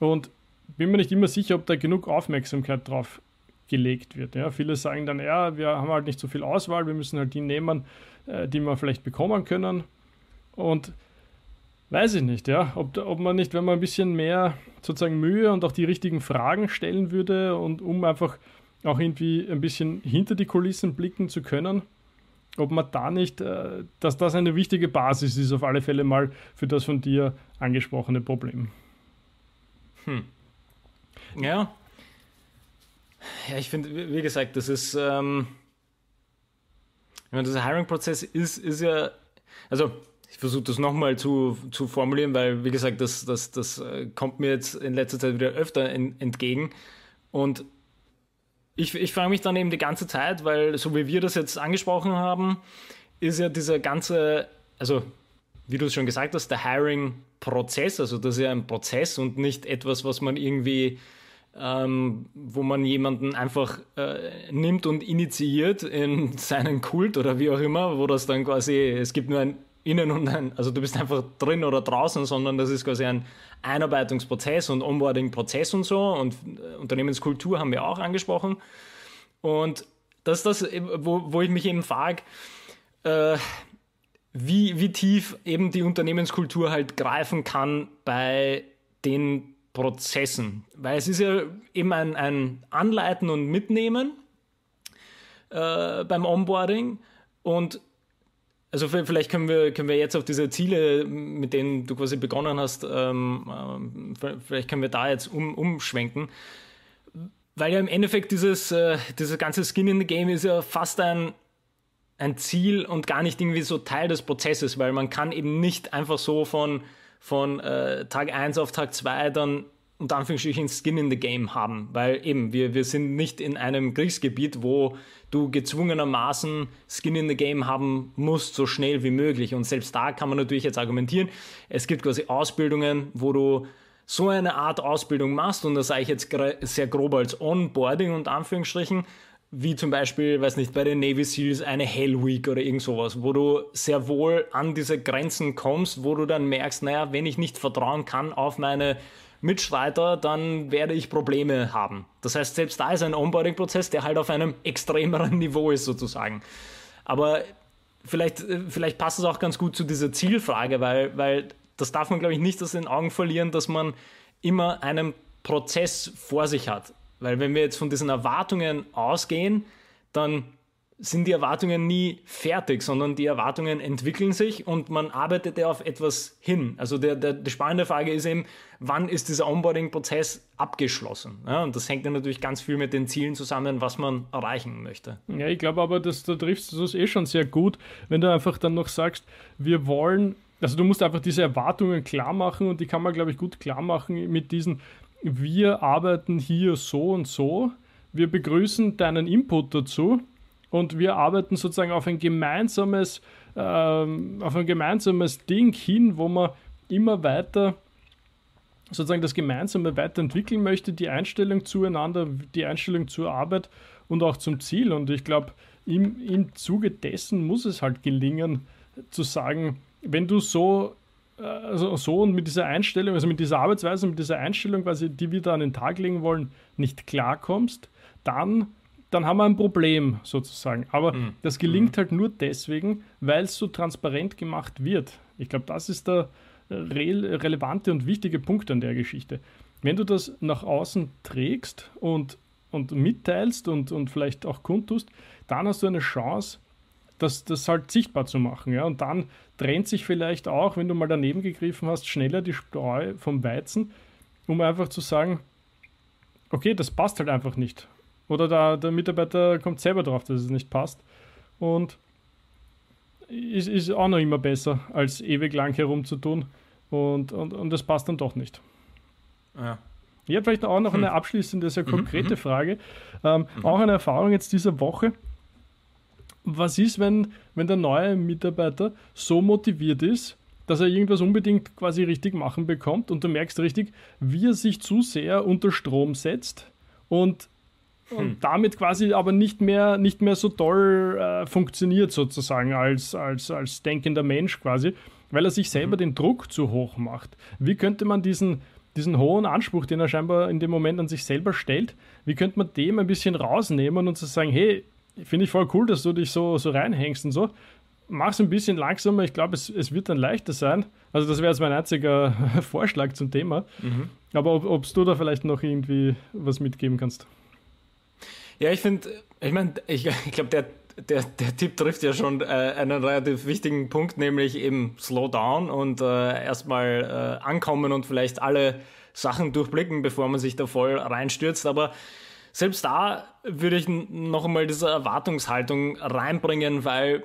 Und bin mir nicht immer sicher, ob da genug Aufmerksamkeit drauf gelegt wird. Ja, viele sagen dann, ja, wir haben halt nicht so viel Auswahl, wir müssen halt die nehmen, äh, die wir vielleicht bekommen können. Und Weiß ich nicht, ja. Ob, ob man nicht, wenn man ein bisschen mehr sozusagen Mühe und auch die richtigen Fragen stellen würde und um einfach auch irgendwie ein bisschen hinter die Kulissen blicken zu können, ob man da nicht, äh, dass das eine wichtige Basis ist, auf alle Fälle mal für das von dir angesprochene Problem. Hm. Ja. Ja, ich finde, wie gesagt, das ist, ähm, ich meine, dieser Hiring-Prozess ist, ist ja, also ich versuche das nochmal zu, zu formulieren, weil, wie gesagt, das, das, das äh, kommt mir jetzt in letzter Zeit wieder öfter in, entgegen. Und ich, ich frage mich dann eben die ganze Zeit, weil so wie wir das jetzt angesprochen haben, ist ja dieser ganze, also wie du es schon gesagt hast, der Hiring-Prozess, also das ist ja ein Prozess und nicht etwas, was man irgendwie, ähm, wo man jemanden einfach äh, nimmt und initiiert in seinen Kult oder wie auch immer, wo das dann quasi, es gibt nur ein Innen und ein, also du bist einfach drin oder draußen, sondern das ist quasi ein Einarbeitungsprozess und Onboarding-Prozess und so und äh, Unternehmenskultur haben wir auch angesprochen. Und das ist das, wo, wo ich mich eben frage, äh, wie, wie tief eben die Unternehmenskultur halt greifen kann bei den Prozessen. Weil es ist ja eben ein, ein Anleiten und Mitnehmen äh, beim Onboarding und also vielleicht können wir, können wir jetzt auf diese Ziele, mit denen du quasi begonnen hast, ähm, äh, vielleicht können wir da jetzt um, umschwenken. Weil ja im Endeffekt dieses, äh, dieses ganze Skin in the Game ist ja fast ein, ein Ziel und gar nicht irgendwie so Teil des Prozesses, weil man kann eben nicht einfach so von, von äh, Tag 1 auf Tag 2 dann unter Anführungsstrichen Skin in the Game haben, weil eben wir, wir sind nicht in einem Kriegsgebiet, wo du gezwungenermaßen Skin in the Game haben musst, so schnell wie möglich. Und selbst da kann man natürlich jetzt argumentieren, es gibt quasi Ausbildungen, wo du so eine Art Ausbildung machst, und das sage ich jetzt sehr grob als Onboarding und Anführungsstrichen, wie zum Beispiel, weiß nicht, bei den Navy Seals eine Hell Week oder irgend sowas, wo du sehr wohl an diese Grenzen kommst, wo du dann merkst, naja, wenn ich nicht vertrauen kann auf meine Mitstreiter, dann werde ich Probleme haben. Das heißt, selbst da ist ein Onboarding-Prozess, der halt auf einem extremeren <laughs> Niveau ist sozusagen. Aber vielleicht, äh, vielleicht passt es auch ganz gut zu dieser Zielfrage, weil, weil das darf man, glaube ich, nicht aus den Augen verlieren, dass man immer einen Prozess vor sich hat. Weil wenn wir jetzt von diesen Erwartungen ausgehen, dann sind die Erwartungen nie fertig, sondern die Erwartungen entwickeln sich und man arbeitet ja auf etwas hin. Also der, der, die spannende Frage ist eben, wann ist dieser Onboarding-Prozess abgeschlossen? Ja, und das hängt dann natürlich ganz viel mit den Zielen zusammen, was man erreichen möchte. Ja, ich glaube aber, dass, da triffst du das eh schon sehr gut, wenn du einfach dann noch sagst, wir wollen, also du musst einfach diese Erwartungen klar machen und die kann man, glaube ich, gut klar machen mit diesen, wir arbeiten hier so und so, wir begrüßen deinen Input dazu und wir arbeiten sozusagen auf ein gemeinsames, ähm, auf ein gemeinsames Ding hin, wo man immer weiter sozusagen das Gemeinsame weiterentwickeln möchte, die Einstellung zueinander, die Einstellung zur Arbeit und auch zum Ziel. Und ich glaube, im, im Zuge dessen muss es halt gelingen, zu sagen, wenn du so, also so und mit dieser Einstellung, also mit dieser Arbeitsweise, mit dieser Einstellung quasi, die wir da an den Tag legen wollen, nicht klarkommst, dann dann haben wir ein Problem sozusagen. Aber mhm. das gelingt mhm. halt nur deswegen, weil es so transparent gemacht wird. Ich glaube, das ist der re relevante und wichtige Punkt an der Geschichte. Wenn du das nach außen trägst und, und mitteilst und, und vielleicht auch kundtust, dann hast du eine Chance, das, das halt sichtbar zu machen. Ja? Und dann trennt sich vielleicht auch, wenn du mal daneben gegriffen hast, schneller die Spreu vom Weizen, um einfach zu sagen, okay, das passt halt einfach nicht. Oder der, der Mitarbeiter kommt selber drauf, dass es nicht passt. Und ist, ist auch noch immer besser, als ewig lang herumzutun. Und, und, und das passt dann doch nicht. Ja. Ich habe vielleicht auch noch hm. eine abschließende, sehr mhm, konkrete mhm. Frage. Ähm, mhm. Auch eine Erfahrung jetzt dieser Woche. Was ist, wenn, wenn der neue Mitarbeiter so motiviert ist, dass er irgendwas unbedingt quasi richtig machen bekommt und du merkst richtig, wie er sich zu sehr unter Strom setzt und und hm. damit quasi aber nicht mehr, nicht mehr so toll äh, funktioniert sozusagen als, als, als denkender Mensch quasi, weil er sich selber mhm. den Druck zu hoch macht. Wie könnte man diesen, diesen hohen Anspruch, den er scheinbar in dem Moment an sich selber stellt, wie könnte man dem ein bisschen rausnehmen und zu sagen, hey, finde ich voll cool, dass du dich so, so reinhängst und so. Mach es ein bisschen langsamer, ich glaube, es, es wird dann leichter sein. Also das wäre jetzt mein einziger <laughs> Vorschlag zum Thema. Mhm. Aber ob, ob du da vielleicht noch irgendwie was mitgeben kannst. Ja, ich finde, ich meine, ich, <laughs> ich glaube, der, der, der Tipp trifft ja schon äh, einen relativ wichtigen Punkt, nämlich eben Slow down und äh, erstmal äh, ankommen und vielleicht alle Sachen durchblicken, bevor man sich da voll reinstürzt. Aber selbst da würde ich noch einmal diese Erwartungshaltung reinbringen, weil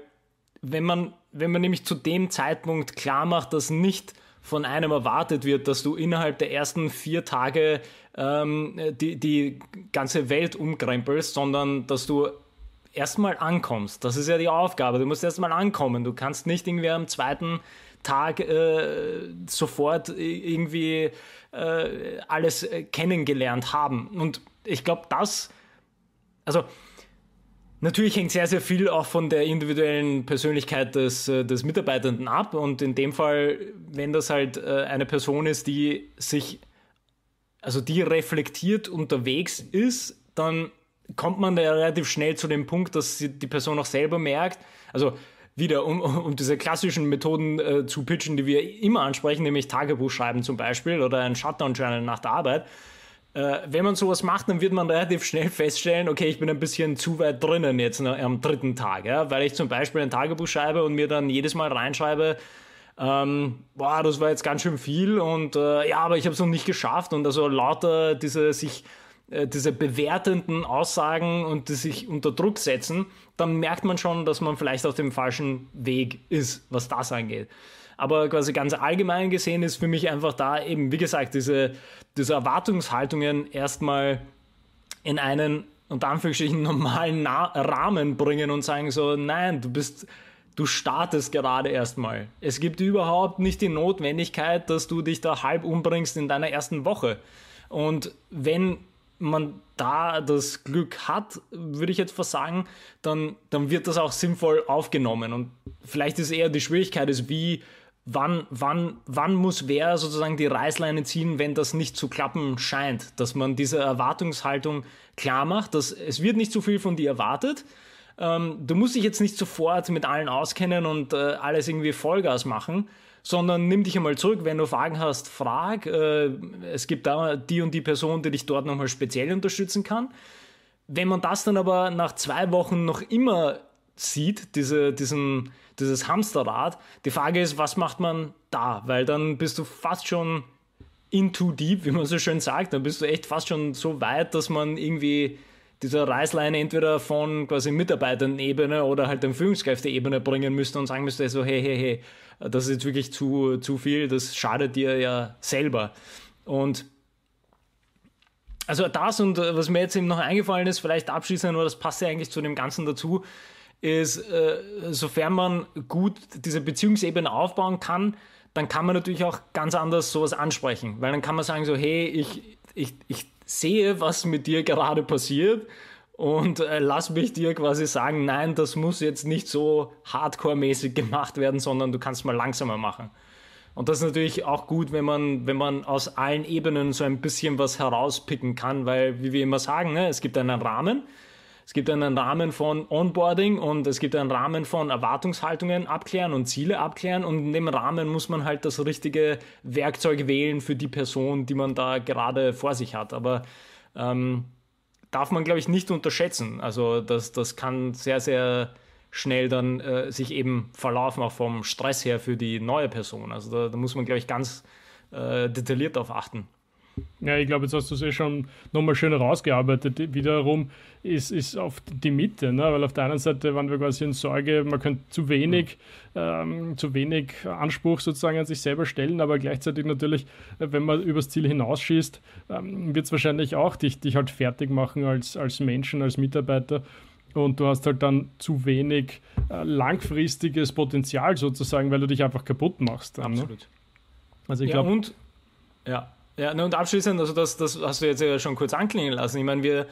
wenn man, wenn man nämlich zu dem Zeitpunkt klar macht, dass nicht von einem erwartet wird, dass du innerhalb der ersten vier Tage ähm, die, die ganze Welt umkrempelst, sondern dass du erstmal ankommst. Das ist ja die Aufgabe. Du musst erstmal ankommen. Du kannst nicht irgendwie am zweiten Tag äh, sofort irgendwie äh, alles äh, kennengelernt haben. Und ich glaube, das, also natürlich hängt sehr, sehr viel auch von der individuellen Persönlichkeit des, äh, des Mitarbeitenden ab. Und in dem Fall, wenn das halt äh, eine Person ist, die sich, also die reflektiert unterwegs ist, dann kommt man da relativ schnell zu dem Punkt, dass die Person auch selber merkt, also wieder, um, um diese klassischen Methoden äh, zu pitchen, die wir immer ansprechen, nämlich Tagebuch schreiben zum Beispiel oder ein Shutdown-Journal nach der Arbeit. Äh, wenn man sowas macht, dann wird man relativ schnell feststellen, okay, ich bin ein bisschen zu weit drinnen jetzt am dritten Tag, ja? weil ich zum Beispiel ein Tagebuch schreibe und mir dann jedes Mal reinschreibe, ähm, boah, das war jetzt ganz schön viel und äh, ja, aber ich habe es noch nicht geschafft und also lauter diese sich äh, diese bewertenden Aussagen und die sich unter Druck setzen, dann merkt man schon, dass man vielleicht auf dem falschen Weg ist, was das angeht. Aber quasi ganz allgemein gesehen ist für mich einfach da eben, wie gesagt, diese, diese Erwartungshaltungen erstmal in einen unter Anführungsstrichen normalen Na Rahmen bringen und sagen so, nein, du bist, du startest gerade erstmal. Es gibt überhaupt nicht die Notwendigkeit, dass du dich da halb umbringst in deiner ersten Woche. Und wenn man da das Glück hat, würde ich jetzt fast sagen, dann, dann wird das auch sinnvoll aufgenommen. Und vielleicht ist eher die Schwierigkeit, ist wie, wann, wann, wann muss wer sozusagen die Reißleine ziehen, wenn das nicht zu klappen scheint. Dass man diese Erwartungshaltung klar macht, dass es wird nicht zu viel von dir erwartet. Ähm, du musst dich jetzt nicht sofort mit allen auskennen und äh, alles irgendwie Vollgas machen, sondern nimm dich einmal zurück. Wenn du Fragen hast, frag. Äh, es gibt da die und die Person, die dich dort nochmal speziell unterstützen kann. Wenn man das dann aber nach zwei Wochen noch immer sieht, diese, diesen, dieses Hamsterrad, die Frage ist, was macht man da? Weil dann bist du fast schon in too deep, wie man so schön sagt. Dann bist du echt fast schon so weit, dass man irgendwie dieser Reißleine entweder von quasi Mitarbeiterenebene oder halt der Führungskräfteebene bringen müsste und sagen müsste, so hey, hey, hey, das ist jetzt wirklich zu, zu viel, das schadet dir ja selber. Und also das und äh, was mir jetzt eben noch eingefallen ist, vielleicht abschließend, aber das passt ja eigentlich zu dem Ganzen dazu, ist, äh, sofern man gut diese Beziehungsebene aufbauen kann, dann kann man natürlich auch ganz anders sowas ansprechen, weil dann kann man sagen so, hey, ich, ich, ich sehe, was mit dir gerade passiert und äh, lass mich dir quasi sagen, nein, das muss jetzt nicht so hardcore-mäßig gemacht werden, sondern du kannst mal langsamer machen. Und das ist natürlich auch gut, wenn man, wenn man aus allen Ebenen so ein bisschen was herauspicken kann, weil, wie wir immer sagen, ne, es gibt einen Rahmen, es gibt einen Rahmen von Onboarding und es gibt einen Rahmen von Erwartungshaltungen abklären und Ziele abklären und in dem Rahmen muss man halt das richtige Werkzeug wählen für die Person, die man da gerade vor sich hat. Aber ähm, darf man, glaube ich, nicht unterschätzen. Also das, das kann sehr, sehr schnell dann äh, sich eben verlaufen, auch vom Stress her für die neue Person. Also da, da muss man, glaube ich, ganz äh, detailliert darauf achten. Ja, ich glaube, jetzt hast du es eh schon nochmal schön herausgearbeitet. Wiederum ist, ist auf die Mitte, ne? weil auf der einen Seite waren wir quasi in Sorge, man könnte zu wenig, ähm, zu wenig Anspruch sozusagen an sich selber stellen, aber gleichzeitig natürlich, wenn man übers Ziel hinausschießt, ähm, wird es wahrscheinlich auch dich, dich halt fertig machen als, als Menschen, als Mitarbeiter und du hast halt dann zu wenig äh, langfristiges Potenzial sozusagen, weil du dich einfach kaputt machst. Dann, ne? Absolut. Ne? Also ich ja, glaube. Und ja, ja, und abschließend, also das, das hast du jetzt ja schon kurz anklingen lassen. Ich meine, wir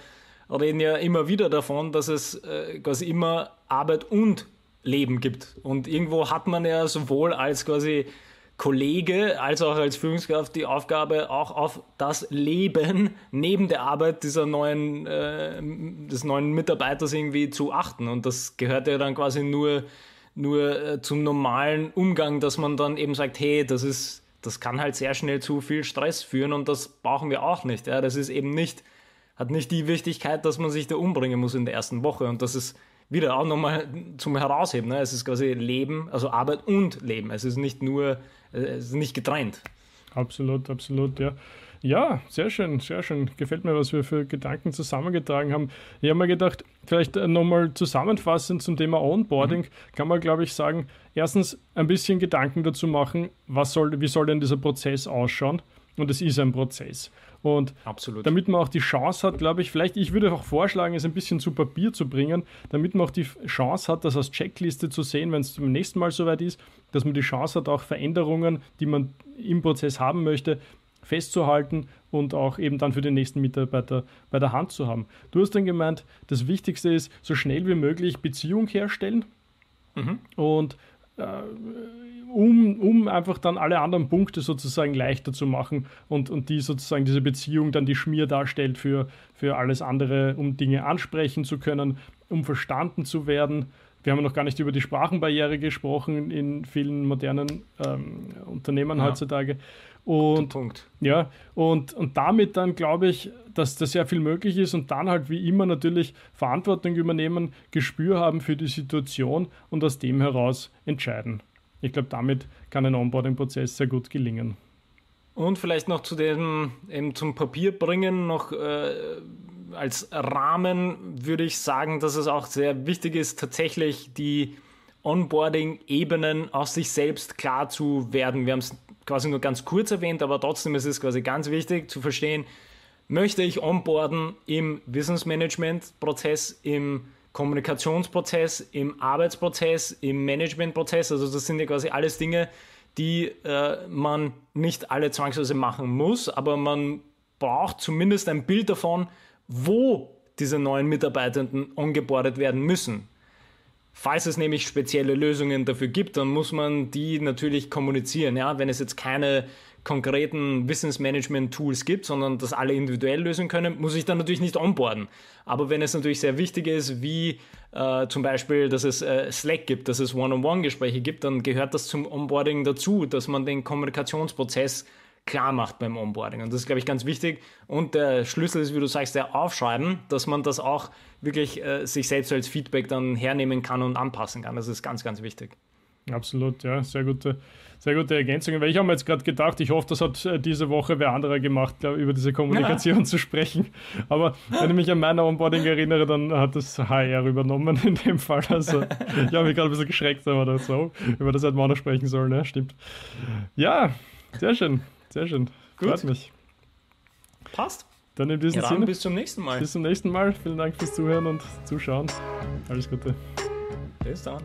reden ja immer wieder davon, dass es äh, quasi immer Arbeit und Leben gibt. Und irgendwo hat man ja sowohl als quasi Kollege als auch als Führungskraft die Aufgabe, auch auf das Leben neben der Arbeit dieser neuen, äh, des neuen Mitarbeiters irgendwie zu achten. Und das gehört ja dann quasi nur, nur äh, zum normalen Umgang, dass man dann eben sagt, hey, das ist das kann halt sehr schnell zu viel Stress führen und das brauchen wir auch nicht. Ja. Das ist eben nicht, hat nicht die Wichtigkeit, dass man sich da umbringen muss in der ersten Woche. Und das ist wieder auch nochmal zum Herausheben. Ne. Es ist quasi Leben, also Arbeit und Leben. Es ist nicht nur, äh, es ist nicht getrennt. Absolut, absolut, ja. Ja, sehr schön, sehr schön. Gefällt mir, was wir für Gedanken zusammengetragen haben. Ich habe mir gedacht, vielleicht äh, nochmal zusammenfassend zum Thema Onboarding, mhm. kann man, glaube ich, sagen, erstens ein bisschen Gedanken dazu machen, was soll, wie soll denn dieser Prozess ausschauen? Und es ist ein Prozess. Und Absolut. damit man auch die Chance hat, glaube ich, vielleicht, ich würde auch vorschlagen, es ein bisschen zu Papier zu bringen, damit man auch die Chance hat, das als Checkliste zu sehen, wenn es zum nächsten Mal soweit ist, dass man die Chance hat, auch Veränderungen, die man im Prozess haben möchte, festzuhalten und auch eben dann für den nächsten Mitarbeiter bei der Hand zu haben. Du hast dann gemeint, das Wichtigste ist, so schnell wie möglich Beziehung herstellen mhm. und um, um einfach dann alle anderen Punkte sozusagen leichter zu machen und, und die sozusagen diese Beziehung dann die Schmier darstellt für, für alles andere, um Dinge ansprechen zu können, um verstanden zu werden. Wir haben noch gar nicht über die Sprachenbarriere gesprochen in vielen modernen ähm, Unternehmen ja. heutzutage. Und. Ja, und, und damit dann glaube ich, dass da sehr viel möglich ist und dann halt wie immer natürlich Verantwortung übernehmen, Gespür haben für die Situation und aus dem heraus entscheiden. Ich glaube, damit kann ein Onboarding-Prozess sehr gut gelingen. Und vielleicht noch zu dem, eben zum Papier bringen, noch äh, als Rahmen würde ich sagen, dass es auch sehr wichtig ist, tatsächlich die Onboarding-Ebenen aus sich selbst klar zu werden. Wir haben es quasi nur ganz kurz erwähnt, aber trotzdem ist es quasi ganz wichtig zu verstehen, möchte ich onboarden im Wissensmanagement-Prozess, im Kommunikationsprozess, im Arbeitsprozess, im Managementprozess. Also das sind ja quasi alles Dinge, die äh, man nicht alle zwangsweise machen muss, aber man braucht zumindest ein Bild davon, wo diese neuen Mitarbeitenden ongeboardet werden müssen. Falls es nämlich spezielle Lösungen dafür gibt, dann muss man die natürlich kommunizieren. Ja? Wenn es jetzt keine konkreten Wissensmanagement-Tools gibt, sondern das alle individuell lösen können, muss ich dann natürlich nicht onboarden. Aber wenn es natürlich sehr wichtig ist, wie äh, zum Beispiel, dass es äh, Slack gibt, dass es One-on-One-Gespräche gibt, dann gehört das zum Onboarding dazu, dass man den Kommunikationsprozess klar macht beim Onboarding. Und das ist, glaube ich, ganz wichtig. Und der Schlüssel ist, wie du sagst, der Aufschreiben, dass man das auch wirklich äh, sich selbst als Feedback dann hernehmen kann und anpassen kann. Das ist ganz, ganz wichdig. Absolut, ja, sehr gute, sehr gute Ergänzungen. Weil ich habe mir jetzt gerade gedacht, ich hoffe, das hat äh, diese Woche wer anderer gemacht, glaub, über diese Kommunikation ja. zu sprechen. Aber wenn ich mich an meine Onboarding erinnere, dann hat das HR übernommen in dem Fall. Also ich habe mich gerade ein bisschen geschreckt, aber so, über das hätten wir auch noch sprechen sollen, ne? Stimmt. Ja, sehr schön. Sehr schön. Gut. Freut mich. Passt. Dann in diesem ja, Sinne. Bis zum nächsten Mal. Bis zum nächsten Mal. Vielen Dank fürs Zuhören und Zuschauen. Alles Gute. Bis dann.